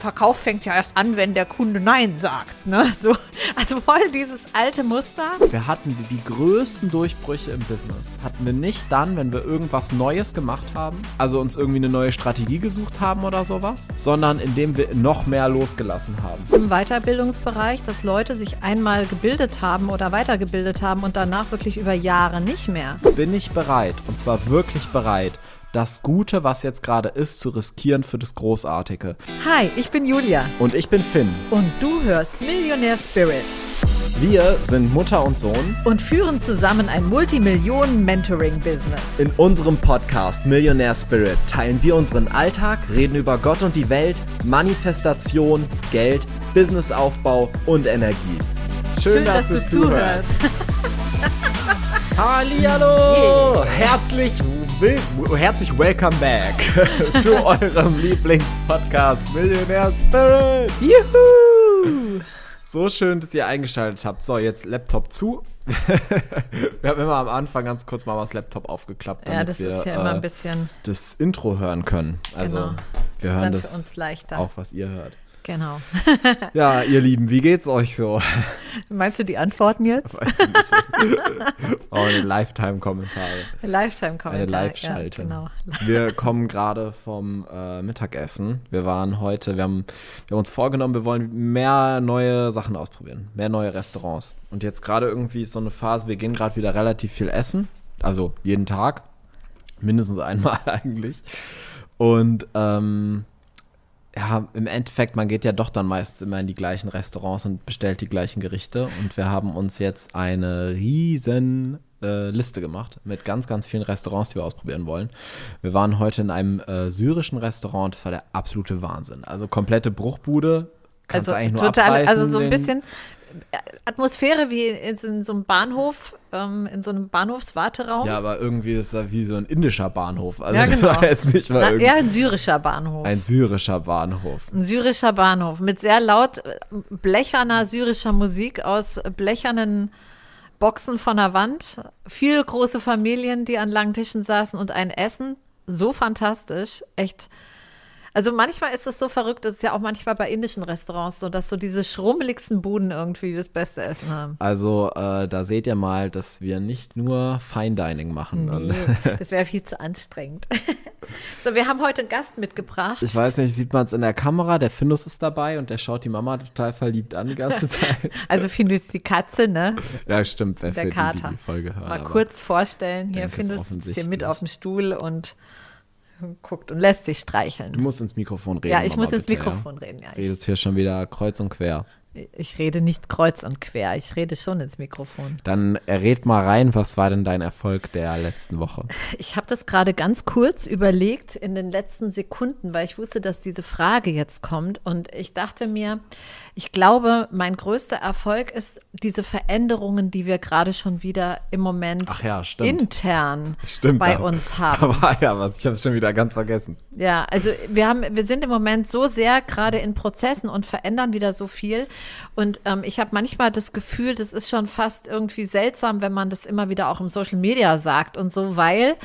Verkauf fängt ja erst an, wenn der Kunde Nein sagt. Ne? So, also voll dieses alte Muster. Wir hatten die, die größten Durchbrüche im Business. Hatten wir nicht dann, wenn wir irgendwas Neues gemacht haben, also uns irgendwie eine neue Strategie gesucht haben oder sowas, sondern indem wir noch mehr losgelassen haben. Im Weiterbildungsbereich, dass Leute sich einmal gebildet haben oder weitergebildet haben und danach wirklich über Jahre nicht mehr. Bin ich bereit, und zwar wirklich bereit, das Gute, was jetzt gerade ist, zu riskieren für das Großartige. Hi, ich bin Julia. Und ich bin Finn. Und du hörst Millionaire Spirit. Wir sind Mutter und Sohn und führen zusammen ein Multimillionen-Mentoring-Business. In unserem Podcast Millionaire Spirit teilen wir unseren Alltag, reden über Gott und die Welt, Manifestation, Geld, Businessaufbau und Energie. Schön, Schön dass, dass, du, zuhörst. Hallihallo! Herzlich will herzlich welcome back zu eurem Lieblingspodcast Millionaire Spirit. Juhu! So schön, dass ihr eingeschaltet habt. So, jetzt Laptop zu. wir haben immer am Anfang ganz kurz mal das Laptop aufgeklappt, damit ja, das wir ist ja immer ein bisschen das Intro hören können. Also genau. wir hören das auch, was ihr hört. Genau. ja, ihr Lieben, wie geht's euch so? Meinst du die Antworten jetzt? Weiß oh, eine Lifetime-Kommentare. Lifetime-Kommentare. Eine Live-Schalte. Ja, genau. Wir kommen gerade vom äh, Mittagessen. Wir waren heute, wir haben, wir haben uns vorgenommen, wir wollen mehr neue Sachen ausprobieren, mehr neue Restaurants. Und jetzt gerade irgendwie ist so eine Phase, wir gehen gerade wieder relativ viel essen. Also jeden Tag. Mindestens einmal eigentlich. Und ähm, ja, im Endeffekt, man geht ja doch dann meistens immer in die gleichen Restaurants und bestellt die gleichen Gerichte. Und wir haben uns jetzt eine riesen äh, Liste gemacht mit ganz, ganz vielen Restaurants, die wir ausprobieren wollen. Wir waren heute in einem äh, syrischen Restaurant, das war der absolute Wahnsinn. Also komplette Bruchbude. Kannst also eigentlich nur total, abreißen, also so ein bisschen Atmosphäre wie in, in so einem Bahnhof, ähm, in so einem Bahnhofswarteraum. Ja, aber irgendwie ist das wie so ein indischer Bahnhof. Also Ja, das genau. war jetzt nicht mal Na, eher ein syrischer Bahnhof. ein syrischer Bahnhof. Ein syrischer Bahnhof mit sehr laut äh, blecherner syrischer Musik aus blechernen Boxen von der Wand. Viele große Familien, die an langen Tischen saßen und ein Essen. So fantastisch. Echt. Also manchmal ist es so verrückt, das ist ja auch manchmal bei indischen Restaurants so, dass so diese schrummeligsten Buden irgendwie das beste Essen haben. Also äh, da seht ihr mal, dass wir nicht nur Fine Dining machen. Nee, das wäre viel zu anstrengend. so, wir haben heute einen Gast mitgebracht. Ich weiß nicht, sieht man es in der Kamera, der Findus ist dabei und der schaut die Mama total verliebt an die ganze Zeit. Also Findus die Katze, ne? ja, stimmt, wer Der für die, die Kater. Folge hören. Mal kurz vorstellen, hier ist Findus sitzt hier mit auf dem Stuhl und guckt und lässt sich streicheln. Du musst ins Mikrofon reden. ja, ich muss ins bitte, Mikrofon reden. Ja, Ja? ich, Redest hier schon wieder kreuz und quer. Ich rede nicht kreuz und quer, ich rede schon ins Mikrofon. Dann red mal rein, was war denn dein Erfolg der letzten Woche? Ich habe das gerade ganz kurz überlegt in den letzten Sekunden, weil ich wusste, dass diese Frage jetzt kommt. Und ich dachte mir, ich glaube, mein größter Erfolg ist diese Veränderungen, die wir gerade schon wieder im Moment ja, stimmt. intern Stimmt. bei da- uns haben. Da war ja was, ich habe es schon wieder ganz vergessen. Ja, also wir haben, wir sind im Moment so sehr gerade in Prozessen und verändern wieder so viel. Und ähm, ich habe manchmal das Gefühl, das ist schon fast irgendwie seltsam, wenn man das immer wieder auch im Social Media sagt und so, weil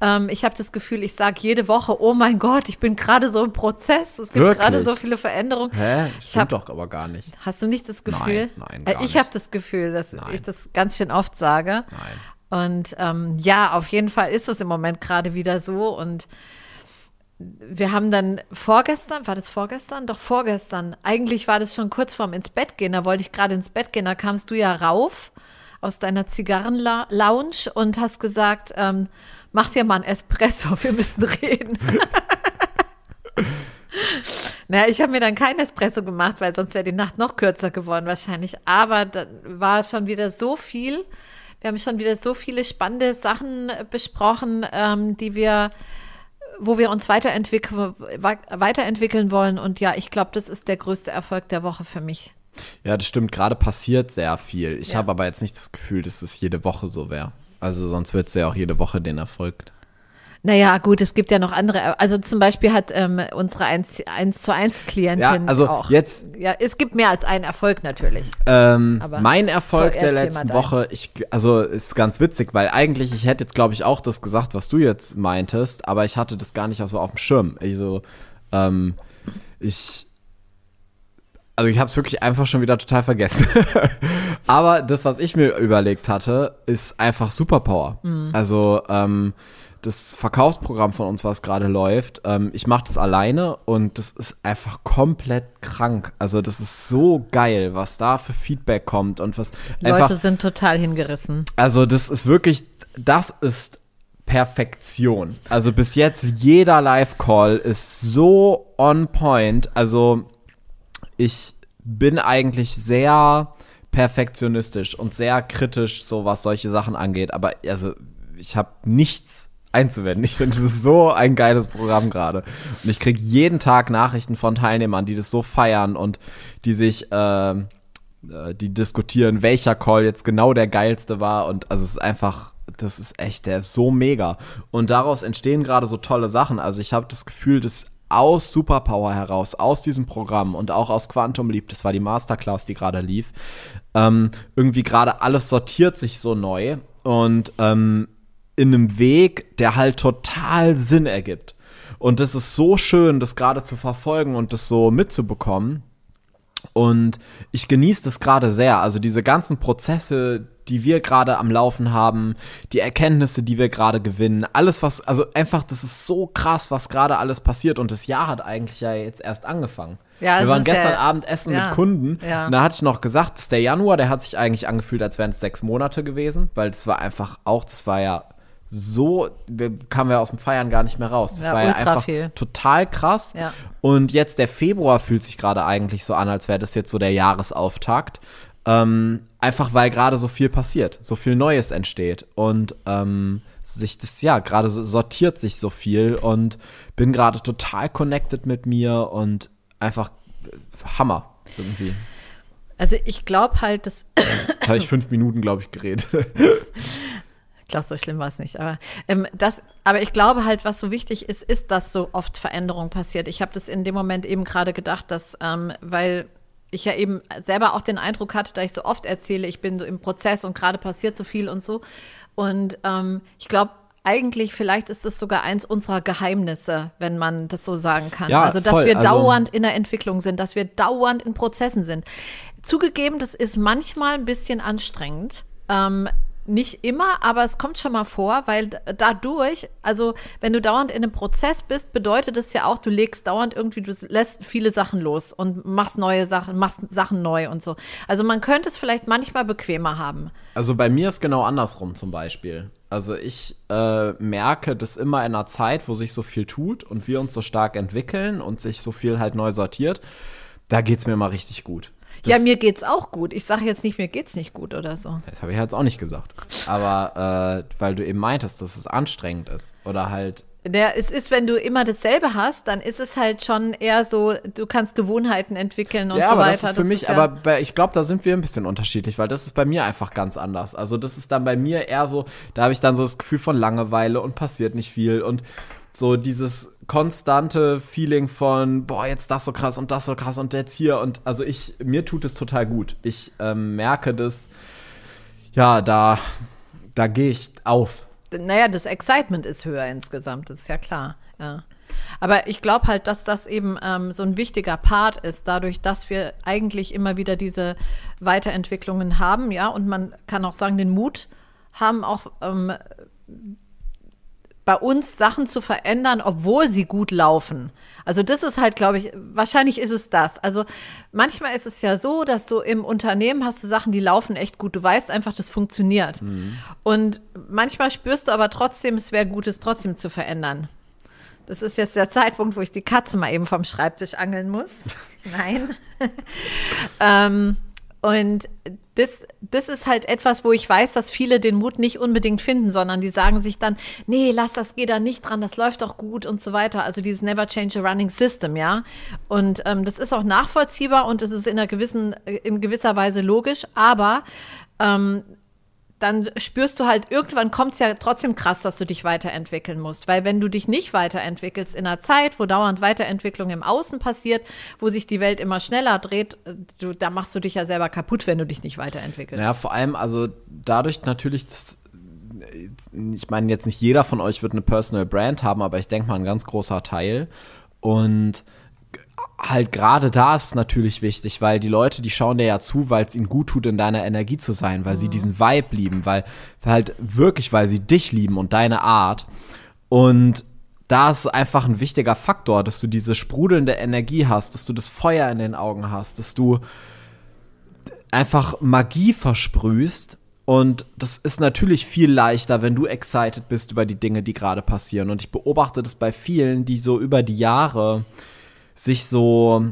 ähm, ich habe das Gefühl, ich sage jede Woche, oh mein Gott, ich bin gerade so im Prozess. Es gibt gerade so viele Veränderungen. Hä? Ich Stimmt hab- doch aber gar nicht. Hast du nicht das Gefühl? nein, Äh, gar ich habe das Gefühl, dass Nein. ich das ganz schön oft sage. Nein. Und ähm, ja, auf jeden Fall ist es im Moment gerade wieder so. Und wir haben dann vorgestern, war das vorgestern? Doch vorgestern. Eigentlich war das schon kurz vorm ins Bett gehen. Da wollte ich gerade ins Bett gehen. Da kamst du ja rauf aus deiner Zigarrenlounge und hast gesagt, ähm, mach dir mal ein Espresso, wir müssen reden. Naja, ich habe mir dann kein Espresso gemacht, weil sonst wäre die Nacht noch kürzer geworden wahrscheinlich. Aber dann war schon wieder so viel. Wir haben schon wieder so viele spannende Sachen besprochen, ähm, die wir, wo wir uns weiterentwickeln, weiterentwickeln wollen. Und ja, ich glaube, das ist der größte Erfolg der Woche für mich. Ja, das stimmt. Gerade passiert sehr viel. Ich Ja. habe aber jetzt nicht das Gefühl, dass es jede Woche so wäre. Also sonst wird es ja auch jede Woche den Erfolg. Naja, gut, es gibt ja noch andere. Also zum Beispiel hat ähm, unsere 1, 1 zu 1 Klientin Ja, also auch. jetzt- Ja, es gibt mehr als einen Erfolg natürlich. Ähm, Aber mein Erfolg der letzten. Woche, ich, also ist ganz witzig, weil eigentlich, ich hätte jetzt, glaube ich, auch das gesagt, was du jetzt meintest, aber ich hatte das gar nicht auch so auf dem Schirm. Also, ähm, ich Also ich habe es wirklich einfach schon wieder total vergessen. Aber das, was ich mir überlegt hatte, ist einfach Superpower. Mhm. Also ähm, das Verkaufsprogramm von uns, was gerade läuft, ähm, ich mache das alleine und das ist einfach komplett krank. Also das ist so geil, was da für Feedback kommt und was Leute einfach, sind total hingerissen. Also das ist wirklich, das ist Perfektion. Also bis jetzt jeder Live-Call ist so on point. Also ich bin eigentlich sehr perfektionistisch und sehr kritisch, so was solche Sachen angeht. Aber also ich habe nichts einzuwenden. Ich finde, das ist so ein geiles Programm gerade. Und ich kriege jeden Tag Nachrichten von Teilnehmern, die das so feiern und die sich, äh, äh, die diskutieren, welcher Call jetzt genau der geilste war. Und also es ist einfach, das ist echt, der ist so mega. Und daraus entstehen gerade so tolle Sachen. Also ich habe das Gefühl, dass aus Superpower heraus, aus diesem Programm und auch aus Quantum Leap, das war die Masterclass, die gerade lief, ähm, irgendwie gerade alles sortiert sich so neu und ähm, in einem Weg, der halt total Sinn ergibt. Und das ist so schön, das gerade zu verfolgen und das so mitzubekommen. Und ich genieße das gerade sehr. Also diese ganzen Prozesse, die wir gerade am Laufen haben, die Erkenntnisse, die wir gerade gewinnen, alles was, also einfach, das ist so krass, was gerade alles passiert. Und das Jahr hat eigentlich ja jetzt erst angefangen. Ja, wir waren gestern der, Abend essen ja, mit Kunden. Ja. Und da hatte ich noch gesagt, dass der Januar, der hat sich eigentlich angefühlt, als wären es sechs Monate gewesen, weil das war einfach auch, das war ja so, wir kamen ja aus dem Feiern gar nicht mehr raus. Das ja, war ja einfach viel. total krass. Ja. Und jetzt der Februar fühlt sich gerade eigentlich so an, als wäre das jetzt so der Jahresauftakt. Ähm, einfach weil gerade so viel passiert, so viel Neues entsteht. Und ähm, sich das, ja, gerade so sortiert sich so viel und bin gerade total connected mit mir und einfach Hammer irgendwie. Also ich glaube halt, dass. Jetzt habe ich fünf Minuten, glaube ich, geredet. Ich glaube, so schlimm war es nicht. Aber, ähm, das, aber ich glaube halt, was so wichtig ist, ist, dass so oft Veränderung passiert. Ich habe das in dem Moment eben gerade gedacht, dass, ähm, weil ich ja eben selber auch den Eindruck hatte, da ich so oft erzähle, ich bin so im Prozess und gerade passiert so viel und so. Und ähm, ich glaube, eigentlich, vielleicht ist es sogar eins unserer Geheimnisse, wenn man das so sagen kann. Ja, also, dass voll. wir also dauernd in der Entwicklung sind, dass wir dauernd in Prozessen sind. Zugegeben, das ist manchmal ein bisschen anstrengend. Ähm, nicht immer, aber es kommt schon mal vor, weil dadurch, also wenn du dauernd in einem Prozess bist, bedeutet es ja auch, du legst dauernd irgendwie, du lässt viele Sachen los und machst neue Sachen, machst Sachen neu und so. Also man könnte es vielleicht manchmal bequemer haben. Also bei mir ist genau andersrum zum Beispiel. Also ich äh, merke das immer in einer Zeit, wo sich so viel tut und wir uns so stark entwickeln und sich so viel halt neu sortiert, da geht es mir immer richtig gut. Ja, mir geht's auch gut. Ich sage jetzt nicht, mir geht's nicht gut oder so. Das habe ich jetzt auch nicht gesagt. Aber äh, weil du eben meintest, dass es anstrengend ist. Oder halt. Der, es ist, wenn du immer dasselbe hast, dann ist es halt schon eher so, du kannst Gewohnheiten entwickeln und ja, so aber weiter. Das ist für das mich, ist ja aber bei, ich glaube, da sind wir ein bisschen unterschiedlich, weil das ist bei mir einfach ganz anders. Also das ist dann bei mir eher so, da habe ich dann so das Gefühl von Langeweile und passiert nicht viel und so dieses konstante Feeling von, boah, jetzt das so krass und das so krass und jetzt hier und also ich, mir tut es total gut. Ich ähm, merke das, ja, da, da gehe ich auf. Naja, das Excitement ist höher insgesamt, das ist ja klar, ja. Aber ich glaube halt, dass das eben ähm, so ein wichtiger Part ist, dadurch, dass wir eigentlich immer wieder diese Weiterentwicklungen haben, ja, und man kann auch sagen, den Mut haben auch ähm, bei uns Sachen zu verändern, obwohl sie gut laufen. Also das ist halt, glaube ich, wahrscheinlich ist es das. Also manchmal ist es ja so, dass du im Unternehmen hast du Sachen, die laufen echt gut. Du weißt einfach, das funktioniert. Mhm. Und manchmal spürst du aber trotzdem, es wäre gut, es trotzdem zu verändern. Das ist jetzt der Zeitpunkt, wo ich die Katze mal eben vom Schreibtisch angeln muss. Nein. ähm, und das, das ist halt etwas, wo ich weiß, dass viele den Mut nicht unbedingt finden, sondern die sagen sich dann, nee, lass das, geh da nicht dran, das läuft doch gut und so weiter. Also dieses Never Change a Running System, ja. Und ähm, das ist auch nachvollziehbar und es ist in einer gewissen, in gewisser Weise logisch, aber ähm, dann spürst du halt, irgendwann kommt es ja trotzdem krass, dass du dich weiterentwickeln musst. Weil wenn du dich nicht weiterentwickelst in einer Zeit, wo dauernd Weiterentwicklung im Außen passiert, wo sich die Welt immer schneller dreht, du, da machst du dich ja selber kaputt, wenn du dich nicht weiterentwickelst. Ja, vor allem, also dadurch natürlich, das, ich meine, jetzt nicht jeder von euch wird eine Personal Brand haben, aber ich denke mal ein ganz großer Teil. Und halt gerade da ist natürlich wichtig, weil die Leute, die schauen dir ja zu, weil es ihnen gut tut, in deiner Energie zu sein, weil sie diesen Vibe lieben, weil halt wirklich, weil sie dich lieben und deine Art. Und da ist einfach ein wichtiger Faktor, dass du diese sprudelnde Energie hast, dass du das Feuer in den Augen hast, dass du einfach Magie versprühst. Und das ist natürlich viel leichter, wenn du excited bist über die Dinge, die gerade passieren. Und ich beobachte das bei vielen, die so über die Jahre sich so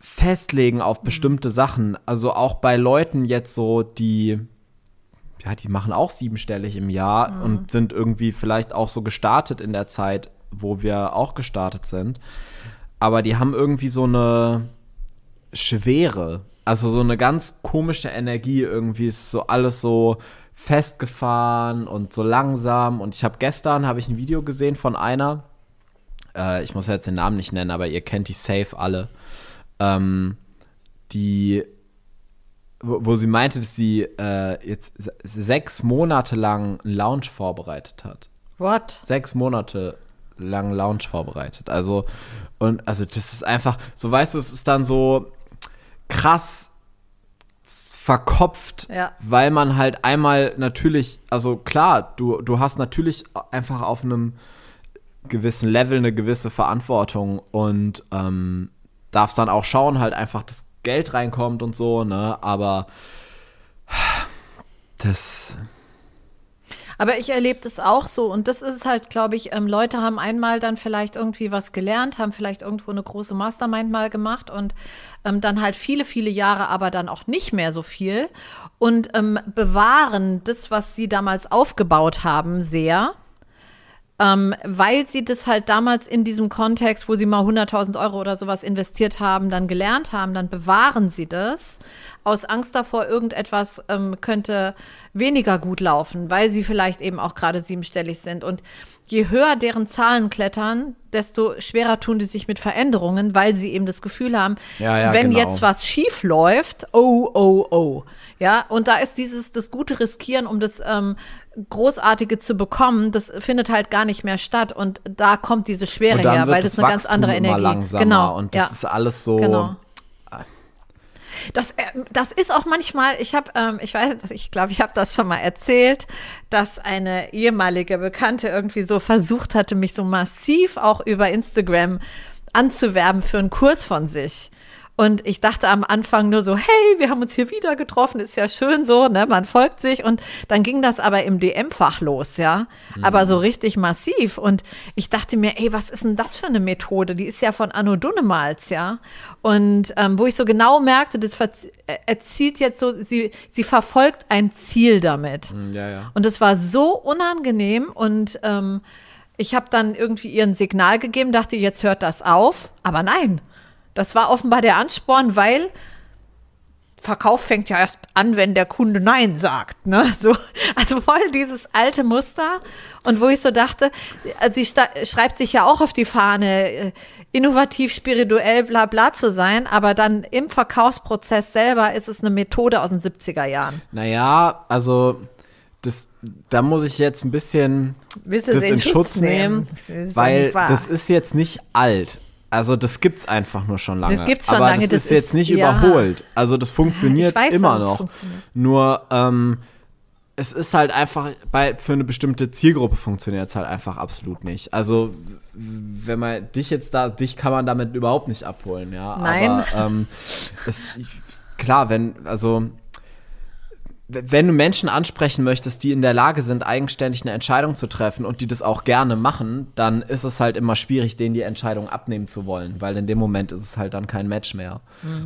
festlegen auf bestimmte Sachen. Also auch bei Leuten jetzt so, die, ja, die machen auch siebenstellig im Jahr Mhm. und sind irgendwie vielleicht auch so gestartet in der Zeit, wo wir auch gestartet sind. Aber die haben irgendwie so eine Schwere. Also so eine ganz komische Energie. Irgendwie ist so alles so festgefahren und so langsam. Und ich habe gestern habe ich ein Video gesehen von einer. Äh, ich muss jetzt den Namen nicht nennen, aber ihr kennt die safe alle. Ähm, die wo, wo sie meinte, dass sie äh, jetzt se- sechs Monate lang einen Lounge vorbereitet hat What? sechs Monate lang Lounge vorbereitet. Also, und also das ist einfach, so weißt du, es ist dann so krass verkopft, Ja. weil man halt einmal natürlich, also klar, du, du hast natürlich einfach auf einem gewissen Level eine gewisse Verantwortung und ähm, darfst dann auch schauen, halt einfach, dass Geld reinkommt und so, ne, aber das, Aber ich erlebe das auch so und das ist halt, glaube ich, ähm, Leute haben einmal dann vielleicht irgendwie was gelernt, haben vielleicht irgendwo eine große Mastermind mal gemacht und ähm, dann halt viele, viele Jahre, aber dann auch nicht mehr so viel und ähm, bewahren das, was sie damals aufgebaut haben, sehr. Ähm, weil sie das halt damals in diesem Kontext, wo sie mal 100.000 Euro oder sowas investiert haben, dann gelernt haben, dann bewahren sie das aus Angst davor, irgendetwas ähm, könnte weniger gut laufen, weil sie vielleicht eben auch gerade siebenstellig sind. Und je höher deren Zahlen klettern, desto schwerer tun die sich mit Veränderungen, weil sie eben das Gefühl haben, Ja, ja, wenn genau. jetzt was schief läuft, oh, oh, oh. Ja, und da ist dieses, das gute Riskieren, um das ähm, Großartige zu bekommen, das findet halt gar nicht mehr statt. Und da kommt diese Schwere her, weil das das eine ganz andere Energie langsamer Genau. und das ja. ist alles so, Genau. Das, äh, das ist auch manchmal, ich habe, ähm, ich weiß, ich glaube, ich habe das schon mal erzählt, dass eine ehemalige Bekannte irgendwie so versucht hatte, mich so massiv auch über Instagram anzuwerben für einen Kurs von sich. Und ich dachte am Anfang nur so, hey, wir haben uns hier wieder getroffen, ist ja schön so, ne, man folgt sich. Und dann ging das aber im DM-Fach los, ja. Aber so richtig massiv. Und ich dachte mir, ey, was ist denn das für eine Methode? Die ist ja von Anno Dunnemals, ja. Und ähm, wo ich so genau merkte, das äh, erzielt jetzt so, sie, sie verfolgt ein Ziel damit. ja, ja. Und es war so unangenehm und ähm, ich habe dann irgendwie ihr ein Signal gegeben, dachte, jetzt hört das auf. Aber nein, das war offenbar der Ansporn, weil Verkauf fängt ja erst an, wenn der Kunde Nein sagt. Ne? So, also voll dieses alte Muster. Und wo ich so dachte, äh, sie schreibt sich ja auch auf die Fahne, äh, innovativ, spirituell, bla bla zu sein, aber dann im Verkaufsprozess selber ist es eine Methode aus den 70er Jahren. Naja, also das, da muss ich jetzt ein bisschen Willst das in Schutz nehmen, Das ist doch weil das ist jetzt nicht alt. Also das gibt's einfach nur schon lange. Das gibt's schon Aber lange, das, das ist jetzt ist- nicht ja. überholt. Also das funktioniert weiß, immer noch. funktioniert. Nur ähm, es ist halt einfach bei für eine bestimmte Zielgruppe funktioniert es halt einfach absolut nicht. Also wenn man dich jetzt da, dich kann man damit überhaupt nicht abholen, ja. Nein. Aber ähm, es, klar, wenn also wenn du Menschen ansprechen möchtest, die in der Lage sind, eigenständig eine Entscheidung zu treffen und die das auch gerne machen, dann ist es halt immer schwierig, denen die Entscheidung abnehmen zu wollen, weil in dem Moment ist es halt dann kein Match mehr.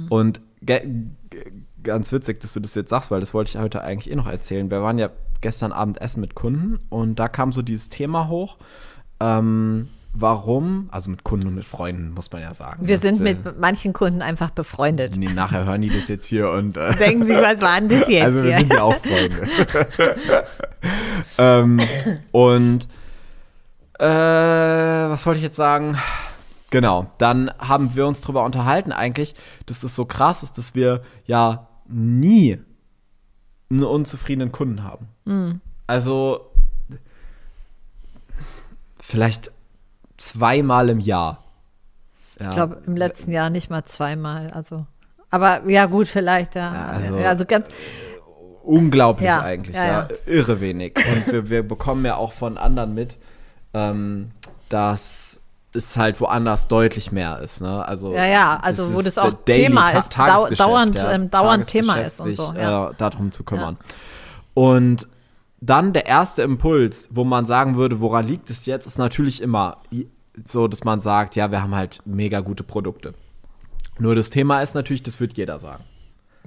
Und ge ge ganz witzig, dass du das jetzt sagst, weil das wollte ich heute eigentlich eh noch erzählen. Wir waren ja gestern Abend essen mit Kunden und da kam so dieses Thema hoch. Ähm, warum, also mit Kunden und mit Freunden, muss man ja sagen. Wir ne? sind Äh, mit manchen Kunden einfach befreundet. Nee, nachher hören die das jetzt hier und äh, Denken Sie, was war denn das jetzt also wir hier? sind ja auch Freunde. ähm, und äh, was wollte ich jetzt sagen? Genau, dann haben wir uns darüber unterhalten eigentlich, dass das so krass ist, dass wir ja nie einen unzufriedenen Kunden haben. Also vielleicht zweimal im Jahr. Ja. Ich glaube, im letzten Jahr nicht mal zweimal. Also, aber ja, gut, vielleicht, ja. ja also, also, ganz. Unglaublich ja, eigentlich, ja, Irre wenig. Und wir, wir, bekommen ja auch von anderen mit, ähm, dass es halt woanders deutlich mehr ist. Ne? Also, ja, ja, also wo das auch Thema ist, dau dauernd, ähm, dauernd Thema ist und so. Ja. Äh, darum zu kümmern. Und dann der erste Impuls, wo man sagen würde, woran liegt es jetzt, ist natürlich immer so, dass man sagt, ja, wir haben halt mega gute Produkte. Nur das Thema ist natürlich, das wird jeder sagen.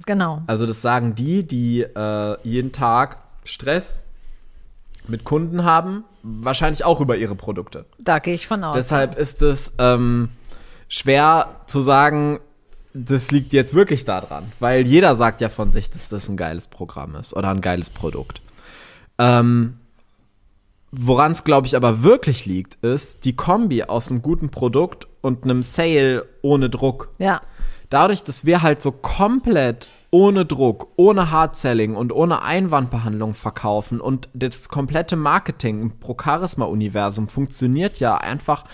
Genau. Also das sagen die, die äh, jeden Tag Stress mit Kunden haben, wahrscheinlich auch über ihre Produkte. Da gehe ich von aus. Deshalb ist es ähm, schwer zu sagen, das liegt jetzt wirklich daran, weil jeder sagt ja von sich, dass das ein geiles Programm ist oder ein geiles Produkt. Ähm, Woran es, glaube ich, aber wirklich liegt, ist die Kombi aus einem guten Produkt und einem Sale ohne Druck. Ja. Dadurch, dass wir halt so komplett ohne Druck, ohne Hard-Selling und ohne Einwandbehandlung verkaufen und das komplette Marketing im Pro-Charisma-Universum funktioniert ja einfach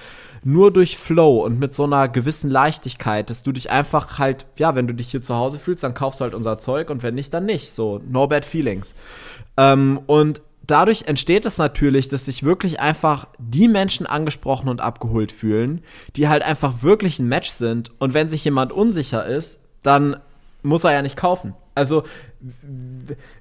nur durch Flow und mit so einer gewissen Leichtigkeit, dass du dich einfach halt, ja, wenn du dich hier zu Hause fühlst, dann kaufst du halt unser Zeug und wenn nicht, dann nicht. So, no bad feelings. Ähm, und dadurch entsteht es natürlich, dass sich wirklich einfach die Menschen angesprochen und abgeholt fühlen, die halt einfach wirklich ein Match sind. Und wenn sich jemand unsicher ist, dann muss er ja nicht kaufen. Also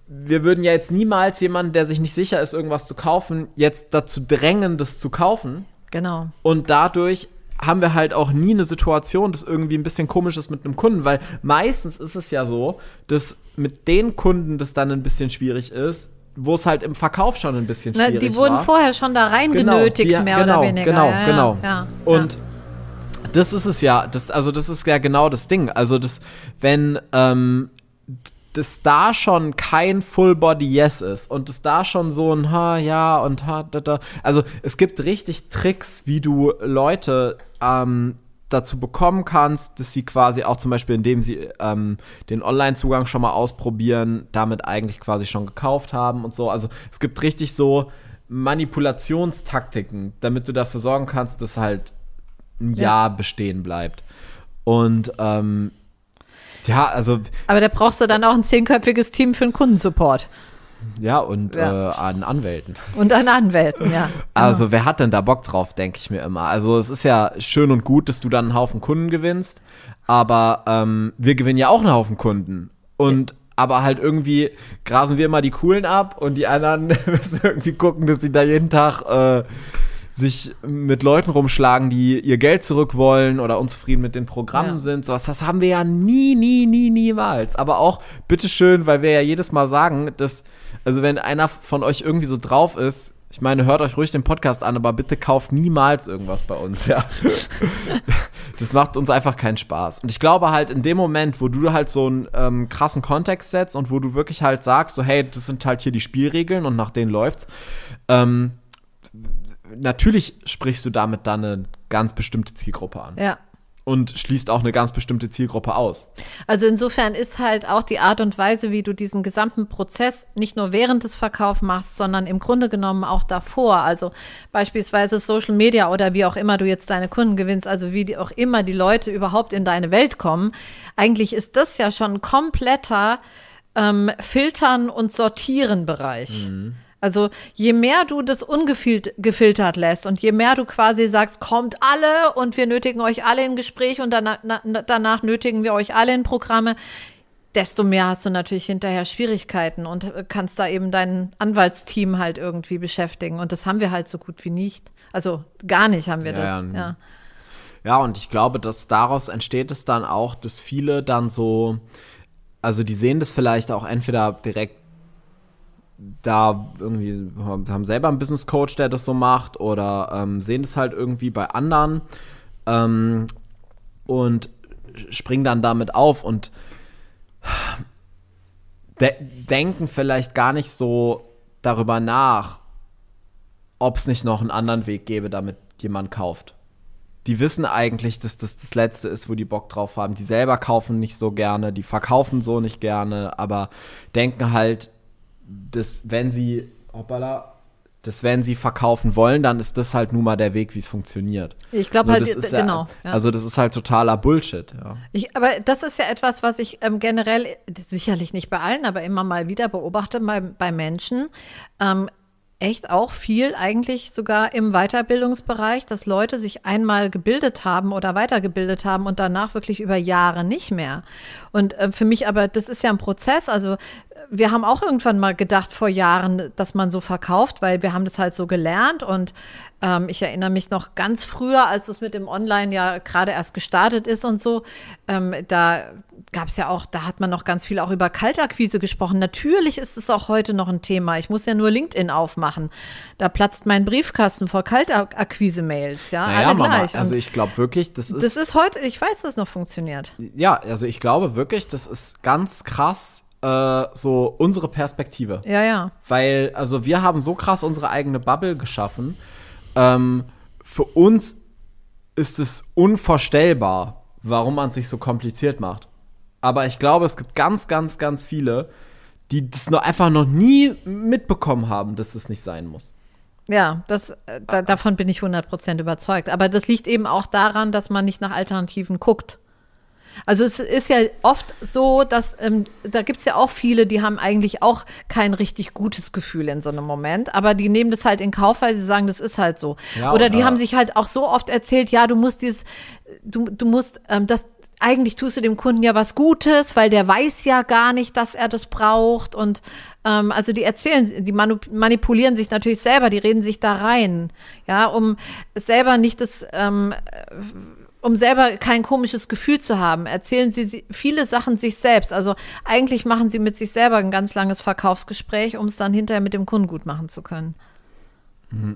wir würden ja jetzt niemals jemanden, der sich nicht sicher ist, irgendwas zu kaufen, jetzt dazu drängen, das zu kaufen. Genau. Und dadurch haben wir halt auch nie eine Situation, das irgendwie ein bisschen komisch ist mit einem Kunden, weil meistens ist es ja so, dass mit den Kunden das dann ein bisschen schwierig ist, wo es halt im Verkauf schon ein bisschen schwierig Na, die wurden war. vorher schon da reingenötigt, genau, mehr genau, oder weniger. Genau, ja, genau. Ja, und das ist es ja, das, also das ist ja genau das Ding. Also das, wenn ähm, das da schon kein Full Body Yes ist und das da schon so ein ha ja und ha da da. Also es gibt richtig Tricks, wie du Leute ähm, dazu bekommen kannst, dass sie quasi auch zum Beispiel, indem sie ähm, den Online-Zugang schon mal ausprobieren, damit eigentlich quasi schon gekauft haben und so. Also es gibt richtig so Manipulationstaktiken, damit du dafür sorgen kannst, dass halt ein ja. Jahr bestehen bleibt. Und ähm, ja, also. Aber da brauchst du dann auch ein zehnköpfiges Team für den Kundensupport. Ja, und ja. Äh, an Anwälten. Und an Anwälten, ja. Also, wer hat denn da Bock drauf, denke ich mir immer. Also, es ist ja schön und gut, dass du dann einen Haufen Kunden gewinnst, aber ähm, wir gewinnen ja auch einen Haufen Kunden. Und aber halt irgendwie grasen wir immer die Coolen ab und die anderen müssen irgendwie gucken, dass sie da jeden Tag äh, sich mit Leuten rumschlagen, die ihr Geld zurück wollen oder unzufrieden mit den Programmen ja. sind. So was, das haben wir ja nie, nie, nie, niemals. Aber auch bitteschön, weil wir ja jedes Mal sagen, dass also wenn einer von euch irgendwie so drauf ist, ich meine, hört euch ruhig den Podcast an, aber bitte kauft niemals irgendwas bei uns, ja. das macht uns einfach keinen Spaß. Und ich glaube halt, in dem Moment, wo du halt so einen ähm, krassen Kontext setzt und wo du wirklich halt sagst, so, hey, das sind halt hier die Spielregeln und nach denen läuft's, ähm, natürlich sprichst du damit dann eine ganz bestimmte Zielgruppe an. Ja und schließt auch eine ganz bestimmte Zielgruppe aus. Also insofern ist halt auch die Art und Weise, wie du diesen gesamten Prozess nicht nur während des Verkaufs machst, sondern im Grunde genommen auch davor. Also beispielsweise Social Media oder wie auch immer du jetzt deine Kunden gewinnst, also wie die auch immer die Leute überhaupt in deine Welt kommen. Eigentlich ist das ja schon ein kompletter ähm, Filtern und Sortieren Bereich. Mhm. Also je mehr du das ungefiltert lässt und je mehr du quasi sagst, kommt alle und wir nötigen euch alle in Gespräch und danach, danach nötigen wir euch alle in Programme, desto mehr hast du natürlich hinterher Schwierigkeiten und kannst da eben dein Anwaltsteam halt irgendwie beschäftigen. Und das haben wir halt so gut wie nicht. Also gar nicht haben wir ja, das. Ja. ja, und ich glaube, dass daraus entsteht es dann auch, dass viele dann so, also die sehen das vielleicht auch entweder direkt da irgendwie haben selber einen Business Coach, der das so macht, oder ähm, sehen das halt irgendwie bei anderen ähm, und springen dann damit auf und de denken vielleicht gar nicht so darüber nach, ob es nicht noch einen anderen Weg gäbe, damit jemand kauft. Die wissen eigentlich, dass das das Letzte ist, wo die Bock drauf haben. Die selber kaufen nicht so gerne, die verkaufen so nicht gerne, aber denken halt, dass wenn sie, hoppala, dass wenn sie verkaufen wollen, dann ist das halt nun mal der Weg, wie es funktioniert. Ich glaube Nur halt, das ist ja- genau. ja. Also das ist halt totaler Bullshit. Ja. Ich, aber das ist ja etwas, was ich ähm, generell, sicherlich nicht bei allen, aber immer mal wieder beobachte bei, bei Menschen. Ähm, echt auch viel eigentlich sogar im Weiterbildungsbereich, dass Leute sich einmal gebildet haben oder weitergebildet haben und danach wirklich über Jahre nicht mehr. Und äh, für mich aber, das ist ja ein Prozess. Also wir haben auch irgendwann mal gedacht vor Jahren, dass man so verkauft, weil wir haben das halt so gelernt und ähm, ich erinnere mich noch ganz früher, als es mit dem Online ja gerade erst gestartet ist und so, ähm, da gab es ja auch, da hat man noch ganz viel auch über Kaltakquise gesprochen. Natürlich ist es auch heute noch ein Thema. Ich muss ja nur LinkedIn aufmachen. Da platzt mein Briefkasten vor Kaltakquise-Mails, ja, Naja, alle Mama, also ich glaube wirklich, das ist, das ist heute, ich weiß, dass es noch funktioniert. ja, also ich glaube wirklich, das ist ganz krass äh, so unsere Perspektive. Ja, ja. Weil, also wir haben so krass unsere eigene Bubble geschaffen. Ähm, für uns ist es unvorstellbar, warum man sich so kompliziert macht. Aber ich glaube, es gibt ganz, ganz, ganz viele, die das nur einfach noch nie mitbekommen haben, dass es nicht sein muss. Ja, das, äh, da, davon bin ich 100% überzeugt. Aber das liegt eben auch daran, dass man nicht nach Alternativen guckt. Also es ist ja oft so, dass ähm, da gibt es ja auch viele, die haben eigentlich auch kein richtig gutes Gefühl in so einem Moment, aber die nehmen das halt in Kauf, weil sie sagen, das ist halt so. Ja, oder die oder- haben sich halt auch so oft erzählt, ja, du musst dieses, du, du musst ähm, das, eigentlich tust du dem Kunden ja was Gutes, weil der weiß ja gar nicht, dass er das braucht. Und ähm, also die erzählen, die manipulieren sich natürlich selber, die reden sich da rein, ja, um selber nicht das ähm, um selber kein komisches Gefühl zu haben, erzählen sie sie viele Sachen sich selbst. Also eigentlich machen sie mit sich selber ein ganz langes Verkaufsgespräch, um es dann hinterher mit dem Kunden gut machen zu können.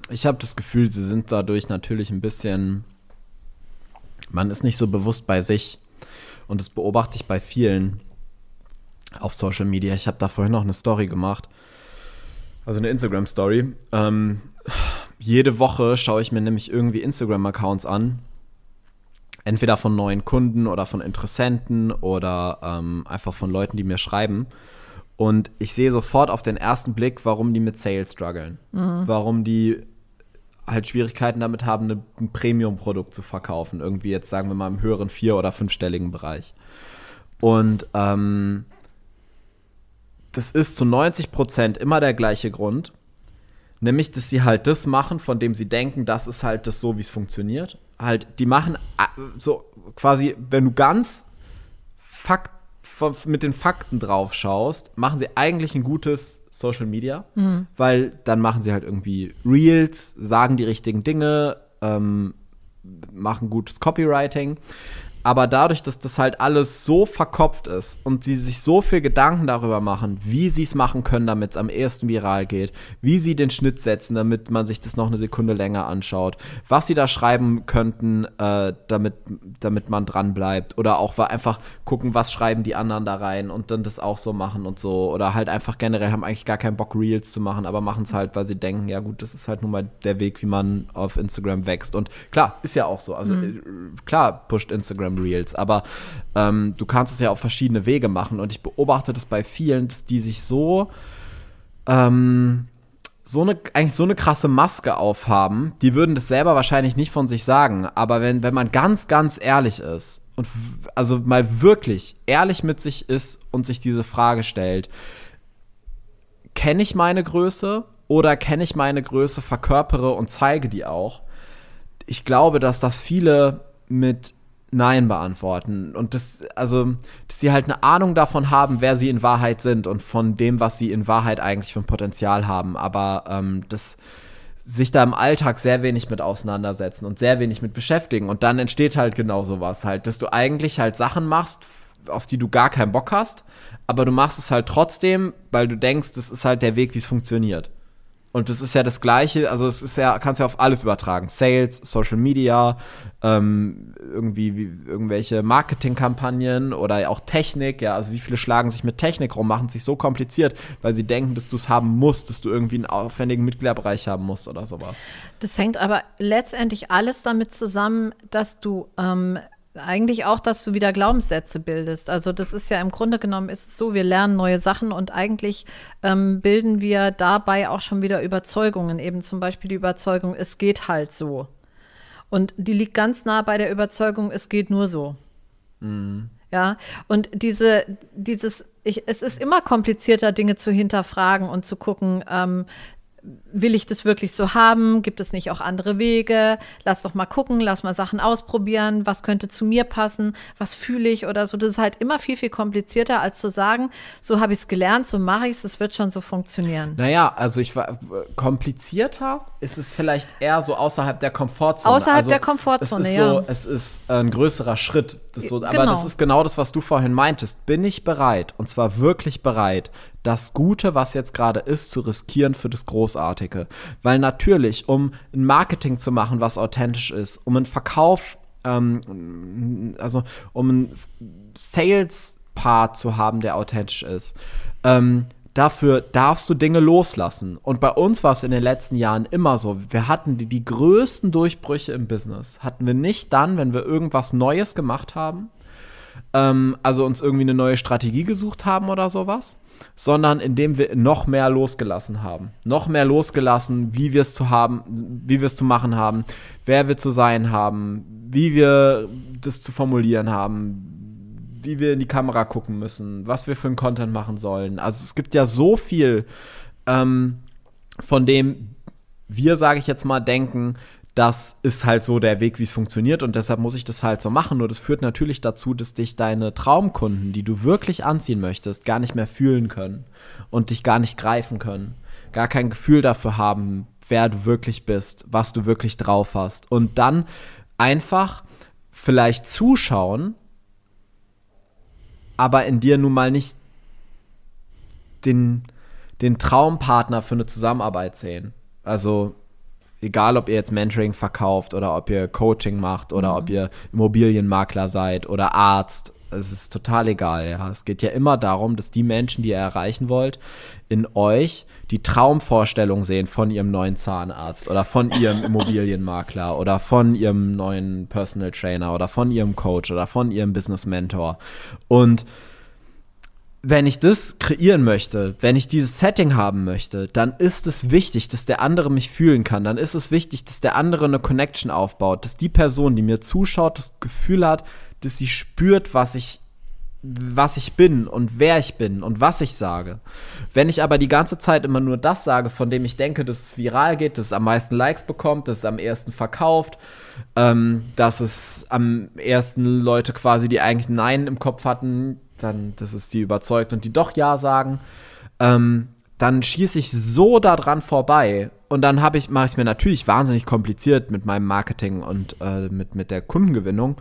Ich habe das Gefühl, sie sind dadurch natürlich ein bisschen. Man ist nicht so bewusst bei sich. Und das beobachte ich bei vielen auf Social Media. Ich habe da vorhin noch eine Story gemacht. Also eine Instagram-Story. Ähm, jede Woche schaue ich mir nämlich irgendwie Instagram-Accounts an. Entweder von neuen Kunden oder von Interessenten oder ähm, einfach von Leuten, die mir schreiben. Und ich sehe sofort auf den ersten Blick, warum die mit Sales strugglen. Warum die halt Schwierigkeiten damit haben, eine, ein Premium-Produkt zu verkaufen. Irgendwie jetzt sagen wir mal im höheren vier- oder fünfstelligen Bereich. Und ähm, das ist zu 90 Prozent immer der gleiche Grund. Nämlich, dass sie halt das machen, von dem sie denken, das ist halt das so, wie es funktioniert. Halt, die machen äh, so quasi, wenn du ganz Fakt, mit den Fakten drauf schaust, machen sie eigentlich ein gutes Social Media, weil dann machen sie halt irgendwie Reels, sagen die richtigen Dinge, ähm, machen gutes Copywriting. Aber dadurch, dass das halt alles so verkopft ist und sie sich so viel Gedanken darüber machen, wie sie es machen können, damit es am ehesten viral geht, wie sie den Schnitt setzen, damit man sich das noch eine Sekunde länger anschaut, was sie da schreiben könnten, äh, damit, damit man dran bleibt. Oder auch einfach gucken, was schreiben die anderen da rein und dann das auch so machen und so. Oder halt einfach generell haben eigentlich gar keinen Bock, Reels zu machen, aber machen es halt, weil sie denken, ja gut, das ist halt nun mal der Weg, wie man auf Instagram wächst. Und klar, ist ja auch so. Also äh, klar pusht Instagram Reels, aber ähm, du kannst es ja auf verschiedene Wege machen. Und ich beobachte das bei vielen, dass die sich so ähm, so eine, eigentlich so eine krasse Maske aufhaben, die würden das selber wahrscheinlich nicht von sich sagen, aber wenn, wenn man ganz, ganz ehrlich ist und also mal wirklich ehrlich mit sich ist und sich diese Frage stellt, kenne ich meine Größe oder kenne ich meine Größe, verkörpere und zeige die auch? Ich glaube, dass das viele mit Nein beantworten und das, also, dass sie halt eine Ahnung davon haben, wer sie in Wahrheit sind und von dem, was sie in Wahrheit eigentlich für ein Potenzial haben, aber ähm, das sich da im Alltag sehr wenig mit auseinandersetzen und sehr wenig mit beschäftigen und dann entsteht halt genau sowas halt, dass du eigentlich halt Sachen machst, auf die du gar keinen Bock hast, aber du machst es halt trotzdem, weil du denkst, das ist halt der Weg, wie es funktioniert. Und das ist ja das Gleiche, also es ist ja, kannst ja auf alles übertragen. Sales, Social Media, ähm, irgendwie wie, irgendwelche Marketingkampagnen oder auch Technik, ja, also wie viele schlagen sich mit Technik rum, machen sich so kompliziert, weil sie denken, dass du es haben musst, dass du irgendwie einen aufwendigen Mitgliederbereich haben musst oder sowas. Das hängt aber letztendlich alles damit zusammen, dass du ähm, eigentlich auch, dass du wieder Glaubenssätze bildest. Also das ist ja im Grunde genommen ist es so, wir lernen neue Sachen und eigentlich ähm, bilden wir dabei auch schon wieder Überzeugungen. Eben zum Beispiel die Überzeugung, es geht halt so. Und die liegt ganz nah bei der Überzeugung, es geht nur so. Mhm. Ja, und diese, dieses, ich, es ist immer komplizierter, Dinge zu hinterfragen und zu gucken, ähm, will ich das wirklich so haben? Gibt es nicht auch andere Wege? Lass doch mal gucken, lass mal Sachen ausprobieren. Was könnte zu mir passen? Was fühle ich oder so? Das ist halt immer viel, viel komplizierter, als zu sagen, so habe ich es gelernt, so mache ich es, es wird schon so funktionieren. Naja, also ich war komplizierter ist es vielleicht eher so außerhalb der Komfortzone. Außerhalb also der Komfortzone, es ist ja. So, es ist ein größerer Schritt. Das so, Genau. Aber das ist genau das, was du vorhin meintest. Bin ich bereit, und zwar wirklich bereit, das Gute, was jetzt gerade ist, zu riskieren für das Großartige? Weil natürlich, um ein Marketing zu machen, was authentisch ist, um einen Verkauf, ähm, also um einen Sales-Part zu haben, der authentisch ist, ähm, dafür darfst du Dinge loslassen. Und bei uns war es in den letzten Jahren immer so. Wir hatten die, die größten Durchbrüche im Business. Hatten wir nicht dann, wenn wir irgendwas Neues gemacht haben, ähm, also uns irgendwie eine neue Strategie gesucht haben oder sowas, sondern indem wir noch mehr losgelassen haben. Noch mehr losgelassen, wie wir es zu haben, wie wir es zu machen haben, wer wir zu sein haben, wie wir das zu formulieren haben, wie wir in die Kamera gucken müssen, was wir für einen Content machen sollen. Also es gibt ja so viel, ähm, von dem wir, sage ich jetzt mal, denken, das ist halt so der Weg, wie es funktioniert und deshalb muss ich das halt so machen. Nur das führt natürlich dazu, dass dich deine Traumkunden, die du wirklich anziehen möchtest, gar nicht mehr fühlen können und dich gar nicht greifen können. Gar kein Gefühl dafür haben, wer du wirklich bist, was du wirklich drauf hast. Und dann einfach vielleicht zuschauen, aber in dir nun mal nicht den, den Traumpartner für eine Zusammenarbeit sehen. Also egal, ob ihr jetzt Mentoring verkauft oder ob ihr Coaching macht oder mhm. ob ihr Immobilienmakler seid oder Arzt. Es ist total egal, ja. Es geht ja immer darum, dass die Menschen, die ihr erreichen wollt, in euch die Traumvorstellung sehen von ihrem neuen Zahnarzt oder von ihrem Immobilienmakler oder von ihrem neuen Personal Trainer oder von ihrem Coach oder von ihrem Business Mentor. Und wenn ich das kreieren möchte, wenn ich dieses Setting haben möchte, dann ist es wichtig, dass der andere mich fühlen kann. Dann ist es wichtig, dass der andere eine Connection aufbaut, dass die Person, die mir zuschaut, das Gefühl hat, dass sie spürt, was ich was ich bin und wer ich bin und was ich sage. Wenn ich aber die ganze Zeit immer nur das sage, von dem ich denke, dass es viral geht, dass es am meisten Likes bekommt, dass es am ersten verkauft, ähm, dass es am ersten Leute quasi, die eigentlich Nein im Kopf hatten, dann, dass es die überzeugt und die doch Ja sagen, ähm, dann schieße ich so daran vorbei. Und dann habe ich, mache ich es mir natürlich wahnsinnig kompliziert mit meinem Marketing und äh, mit, mit der Kundengewinnung,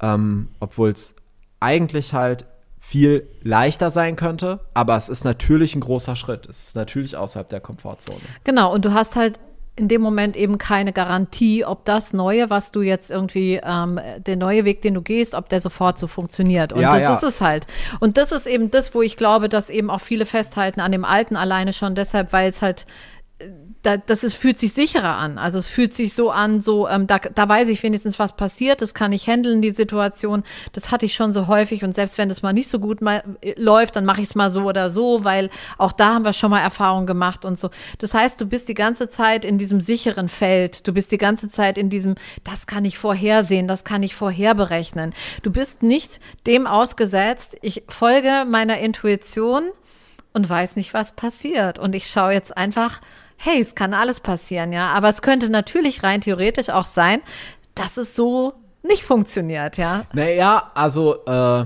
ähm, obwohl es eigentlich halt viel leichter sein könnte, aber es ist natürlich ein großer Schritt. Es ist natürlich außerhalb der Komfortzone. Genau, und du hast halt in dem Moment eben keine Garantie, ob das Neue, was du jetzt irgendwie, ähm, der neue Weg, den du gehst, ob der sofort so funktioniert. Und Ja, das ja. ist es halt. Und das ist eben das, wo ich glaube, dass eben auch viele festhalten an dem Alten alleine schon deshalb, weil es halt da, das ist, fühlt sich sicherer an. Also es fühlt sich so an, so, ähm, da, da weiß ich wenigstens, was passiert, das kann ich handeln, die Situation. Das hatte ich schon so häufig und selbst wenn das mal nicht so gut mal, äh, läuft, dann mache ich es mal so oder so, weil auch da haben wir schon mal Erfahrungen gemacht und so. Das heißt, du bist die ganze Zeit in diesem sicheren Feld. Du bist die ganze Zeit in diesem, das kann ich vorhersehen, das kann ich vorherberechnen. Du bist nicht dem ausgesetzt, ich folge meiner Intuition und weiß nicht, was passiert. Und ich schaue jetzt einfach, hey, es kann alles passieren, ja. Aber es könnte natürlich rein theoretisch auch sein, dass es so nicht funktioniert, ja. Naja, also äh,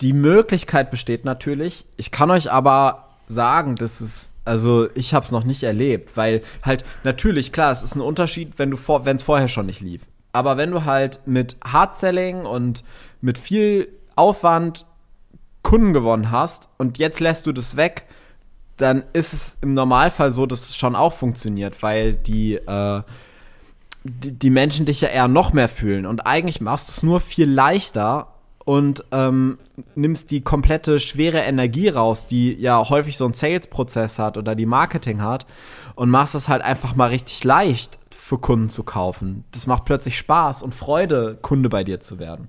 die Möglichkeit besteht natürlich. Ich kann euch aber sagen, dass es, also ich habe es noch nicht erlebt, weil halt natürlich klar, es ist ein Unterschied, wenn du vor, wenn es vorher schon nicht lief. Aber wenn du halt mit Hard-Selling und mit viel Aufwand Kunden gewonnen hast und jetzt lässt du das weg, dann ist es im Normalfall so, dass es schon auch funktioniert, weil die, äh, die, die Menschen dich ja eher noch mehr fühlen. Und eigentlich machst du es nur viel leichter und ähm, nimmst die komplette schwere Energie raus, die ja häufig so ein Sales-Prozess hat oder die Marketing hat und machst es halt einfach mal richtig leicht für Kunden zu kaufen. Das macht plötzlich Spaß und Freude, Kunde bei dir zu werden.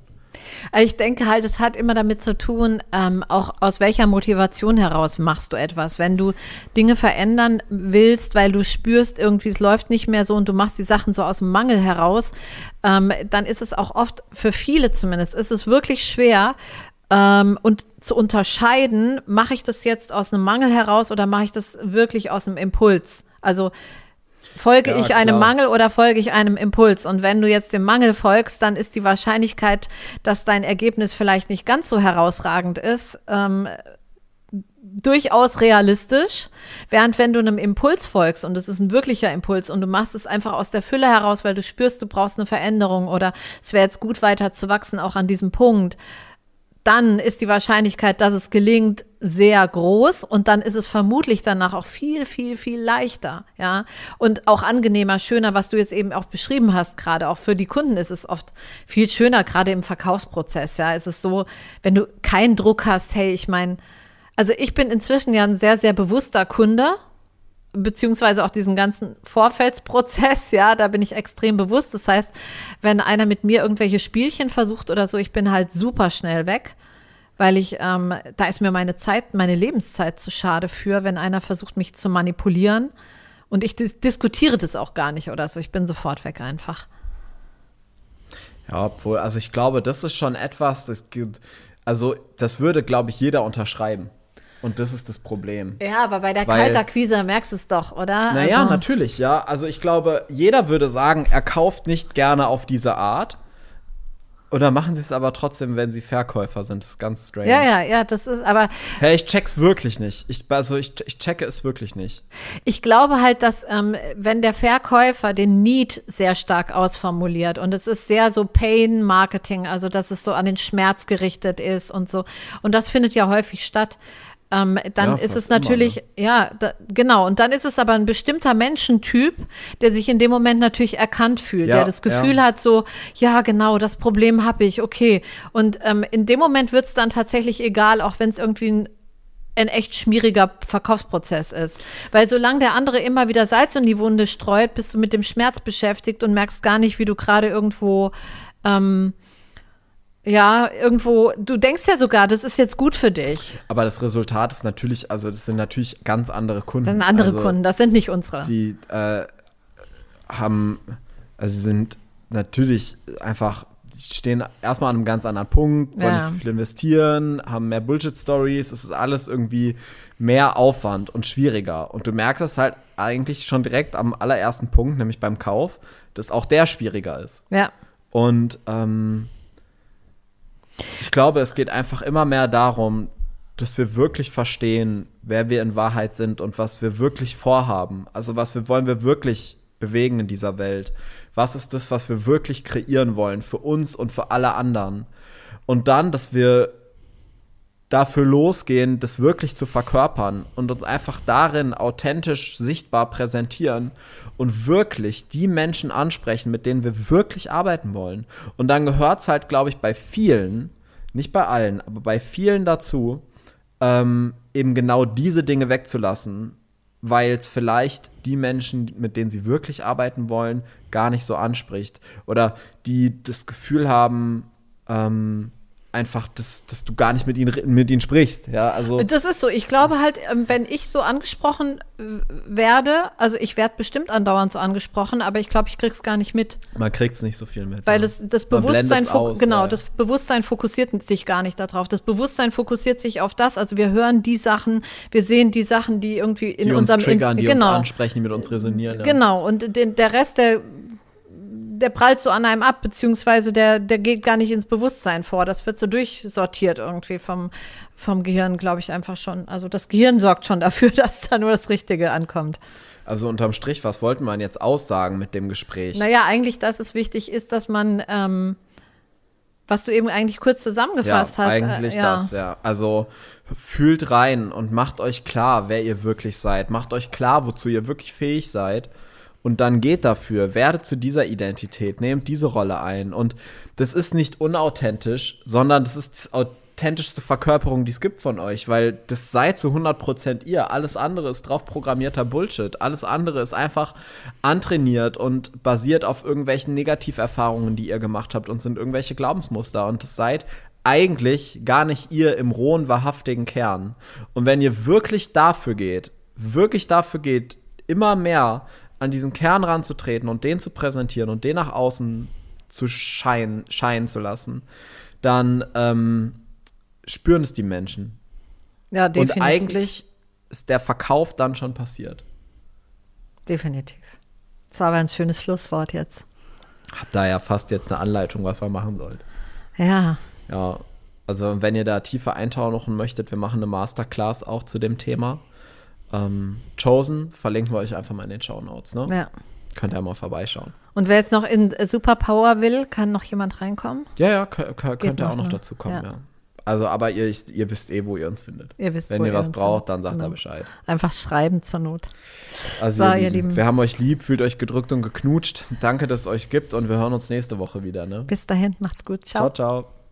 Ich denke halt, es hat immer damit zu tun, ähm, auch aus welcher Motivation heraus machst du etwas. Wenn du Dinge verändern willst, weil du spürst, irgendwie es läuft nicht mehr so und du machst die Sachen so aus dem Mangel heraus, ähm, dann ist es auch oft, für viele zumindest, ist es wirklich schwer, ähm, und zu unterscheiden, mache ich das jetzt aus einem Mangel heraus oder mache ich das wirklich aus einem Impuls? Also Folge ja, ich klar. einem Mangel oder folge ich einem Impuls? Und wenn du jetzt dem Mangel folgst, dann ist die Wahrscheinlichkeit, dass dein Ergebnis vielleicht nicht ganz so herausragend ist, ähm, durchaus realistisch. Während wenn du einem Impuls folgst und es ist ein wirklicher Impuls und du machst es einfach aus der Fülle heraus, weil du spürst, du brauchst eine Veränderung oder es wäre jetzt gut weiter zu wachsen, auch an diesem Punkt, dann ist die Wahrscheinlichkeit, dass es gelingt, sehr groß und dann ist es vermutlich danach auch viel, viel, viel leichter, ja. Und auch angenehmer, schöner, was du jetzt eben auch beschrieben hast, gerade auch für die Kunden ist es oft viel schöner, gerade im Verkaufsprozess, ja. Es ist so, wenn du keinen Druck hast, hey, ich meine, also ich bin inzwischen ja ein sehr, sehr bewusster Kunde beziehungsweise auch diesen ganzen Vorfeldsprozess, ja, da bin ich extrem bewusst. Das heißt, wenn einer mit mir irgendwelche Spielchen versucht oder so, ich bin halt super schnell weg, weil ich, ähm, da ist mir meine Zeit, meine Lebenszeit zu schade für, wenn einer versucht, mich zu manipulieren. Und ich dis diskutiere das auch gar nicht oder so. Ich bin sofort weg einfach. Ja, obwohl, also ich glaube, das ist schon etwas, das gibt, also das würde, glaube ich, jeder unterschreiben. Und das ist das Problem. Ja, aber bei der Kaltakquise merkst du es doch, oder? Naja, also. natürlich, ja. Also ich glaube, jeder würde sagen, er kauft nicht gerne auf diese Art. Oder machen sie es aber trotzdem, wenn sie Verkäufer sind. Das ist ganz strange. Ja, ja, ja, das ist aber. Hey, ich check's wirklich nicht. Ich, also ich, ich checke es wirklich nicht. Ich glaube halt, dass ähm, wenn der Verkäufer den Need sehr stark ausformuliert und es ist sehr so Pain-Marketing, also dass es so an den Schmerz gerichtet ist und so. Und das findet ja häufig statt ähm, dann ja, ist es natürlich, immer, ne? ja, da, genau. Und dann ist es aber ein bestimmter Menschentyp, der sich in dem Moment natürlich erkannt fühlt, ja, der das Gefühl ja. hat, so, ja, genau, das Problem habe ich, okay. Und ähm, in dem Moment wird es dann tatsächlich egal, auch wenn es irgendwie ein ein echt schmieriger Verkaufsprozess ist. Weil solange der andere immer wieder Salz in die Wunde streut, bist du mit dem Schmerz beschäftigt und merkst gar nicht, wie du gerade irgendwo ähm, ja, irgendwo, du denkst ja sogar, das ist jetzt gut für dich. Aber das Resultat ist natürlich, also das sind natürlich ganz andere Kunden. Das sind andere also, Kunden, das sind nicht unsere. Die äh, haben, also sind natürlich einfach, stehen erstmal an einem ganz anderen Punkt, wollen ja. nicht so viel investieren, haben mehr Bullshit-Stories, es ist alles irgendwie mehr Aufwand und schwieriger. Und du merkst es halt eigentlich schon direkt am allerersten Punkt, nämlich beim Kauf, dass auch der schwieriger ist. Ja. Und ähm, ich glaube, es geht einfach immer mehr darum, dass wir wirklich verstehen, wer wir in Wahrheit sind und was wir wirklich vorhaben. Also was wir wollen wir wirklich bewegen in dieser Welt. Was ist das, was wir wirklich kreieren wollen für uns und für alle anderen? Und dann, dass wir dafür losgehen, das wirklich zu verkörpern und uns einfach darin authentisch sichtbar präsentieren und wirklich die Menschen ansprechen, mit denen wir wirklich arbeiten wollen. Und dann gehört es halt, glaube ich, bei vielen, nicht bei allen, aber bei vielen dazu, ähm, eben genau diese Dinge wegzulassen, weil es vielleicht die Menschen, mit denen sie wirklich arbeiten wollen, gar nicht so anspricht. Oder die das Gefühl haben, ähm, einfach, dass, dass du gar nicht mit ihnen, mit ihnen sprichst. Ja, also. Das ist so. Ich glaube halt, ähm, wenn ich so angesprochen äh, werde, also ich werde bestimmt andauernd so angesprochen, aber ich glaube, ich krieg's gar nicht mit. Man kriegt's nicht so viel mit. Weil ja. das, das Bewusstsein, aus, genau, ja. das Bewusstsein fokussiert sich gar nicht darauf. Das Bewusstsein fokussiert sich auf das. Also wir hören die Sachen, wir sehen die Sachen, die irgendwie in die unserem uns triggern, in, die genau. uns ansprechen, die mit uns resonieren. Ja. Genau. Und den, der Rest, der der prallt so an einem ab, beziehungsweise der, der geht gar nicht ins Bewusstsein vor. Das wird so durchsortiert irgendwie vom, vom Gehirn, glaube ich, einfach schon. Also das Gehirn sorgt schon dafür, dass da nur das Richtige ankommt. Also unterm Strich, was wollten wir jetzt aussagen mit dem Gespräch? Naja, eigentlich, dass es wichtig ist, dass man, ähm, was du eben eigentlich kurz zusammengefasst ja, hast. Eigentlich äh, ja. das, ja. Also fühlt rein und macht euch klar, wer ihr wirklich seid. Macht euch klar, wozu ihr wirklich fähig seid und dann geht dafür, werdet zu dieser Identität, nehmt diese Rolle ein. Und das ist nicht unauthentisch, sondern das ist authentischste Verkörperung, die es gibt von euch, weil das seid zu 100% ihr. Alles andere ist drauf programmierter Bullshit. Alles andere ist einfach antrainiert und basiert auf irgendwelchen Negativerfahrungen, die ihr gemacht habt und sind irgendwelche Glaubensmuster. Und das seid eigentlich gar nicht ihr im rohen, wahrhaftigen Kern. Und wenn ihr wirklich dafür geht, wirklich dafür geht, immer mehr an diesen Kern ranzutreten und den zu präsentieren und den nach außen zu scheinen, scheinen zu lassen, dann ähm, spüren es die Menschen. Ja, definitiv. Und eigentlich ist der Verkauf dann schon passiert. Definitiv. Das war aber ein schönes Schlusswort jetzt. Hab da ja fast jetzt eine Anleitung, was man machen sollt. Ja. Ja, also wenn ihr da tiefer eintauchen möchtet, wir machen eine Masterclass auch zu dem Thema. Ähm, Chosen verlinken wir euch einfach mal in den Show Notes. Ne? Ja. Könnt ihr mal vorbeischauen. Und wer jetzt noch in Superpower will, kann noch jemand reinkommen? Ja, ja, könnt ihr auch noch ne? dazu kommen, ja. Ja. Also, aber ihr, ihr wisst eh, wo ihr uns findet. Ihr wisst, Wenn ihr was braucht, dann sagt Genau. da Bescheid. Einfach schreiben zur Not. Also, So, ihr, ihr Lieben, Lieben. wir haben euch lieb, fühlt euch gedrückt und geknutscht. Danke, dass es euch gibt und wir hören uns nächste Woche wieder. Ne? Bis dahin, macht's gut. Ciao. ciao. ciao.